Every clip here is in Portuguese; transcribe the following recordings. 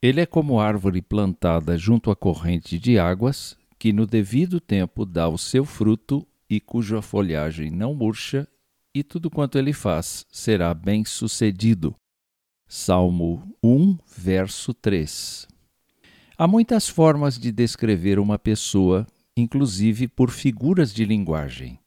Ele é como árvore plantada junto à corrente de águas, que no devido tempo dá o seu fruto e cuja folhagem não murcha, e tudo quanto ele faz será bem sucedido. Salmo 1, verso 3. Há muitas formas de descrever uma pessoa, inclusive por figuras de linguagem.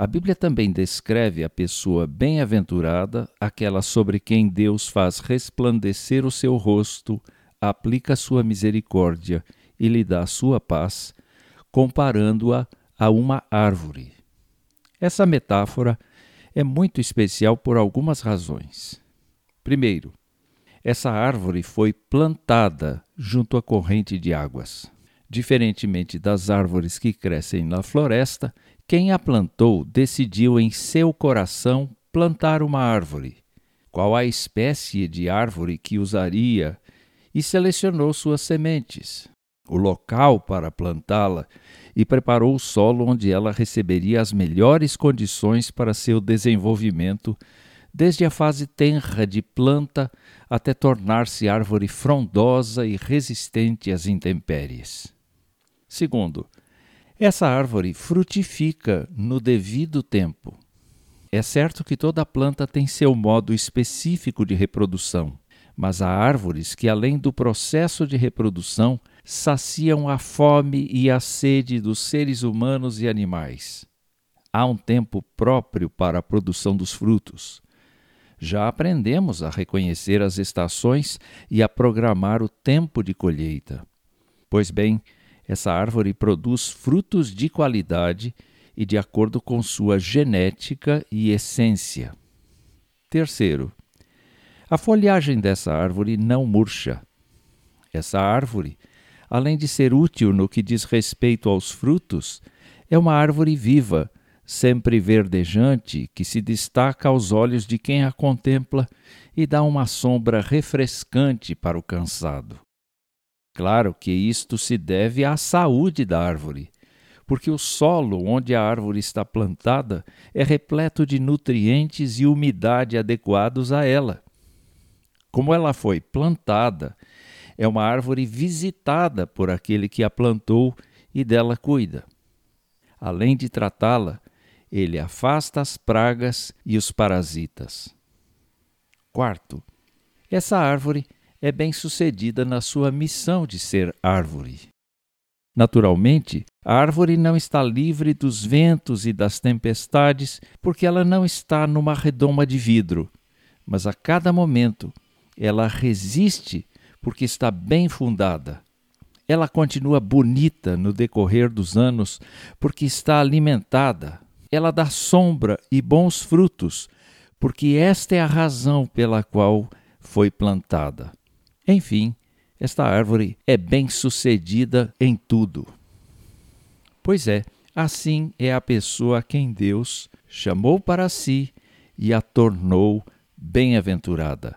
A Bíblia também descreve a pessoa bem-aventurada, aquela sobre quem Deus faz resplandecer o seu rosto, aplica sua misericórdia e lhe dá sua paz, comparando-a a uma árvore. Essa metáfora é muito especial por algumas razões. Primeiro, essa árvore foi plantada junto à corrente de águas. Diferentemente das árvores que crescem na floresta, quem a plantou decidiu em seu coração plantar uma árvore. Qual a espécie de árvore que usaria e selecionou suas sementes, o local para plantá-la e preparou o solo onde ela receberia as melhores condições para seu desenvolvimento, desde a fase tenra de planta até tornar-se árvore frondosa e resistente às intempéries. Segundo, essa árvore frutifica no devido tempo. É certo que toda planta tem seu modo específico de reprodução, mas há árvores que, além do processo de reprodução, saciam a fome e a sede dos seres humanos e animais. Há um tempo próprio para a produção dos frutos. Já aprendemos a reconhecer as estações e a programar o tempo de colheita. Pois bem, essa árvore produz frutos de qualidade e de acordo com sua genética e essência. Terceiro, a folhagem dessa árvore não murcha. Essa árvore, além de ser útil no que diz respeito aos frutos, é uma árvore viva, sempre verdejante, que se destaca aos olhos de quem a contempla e dá uma sombra refrescante para o cansado. Claro que isto se deve à saúde da árvore, porque o solo onde a árvore está plantada é repleto de nutrientes e umidade adequados a ela. Como ela foi plantada, é uma árvore visitada por aquele que a plantou e dela cuida. Além de tratá-la, ele afasta as pragas e os parasitas. Quarto, essa árvore é bem-sucedida na sua missão de ser árvore. Naturalmente, a árvore não está livre dos ventos e das tempestades porque ela não está numa redoma de vidro, mas a cada momento ela resiste porque está bem fundada. Ela continua bonita no decorrer dos anos porque está alimentada. Ela dá sombra e bons frutos, porque esta é a razão pela qual foi plantada. Enfim, esta árvore é bem-sucedida em tudo. Pois é, assim é a pessoa a quem Deus chamou para si e a tornou bem-aventurada.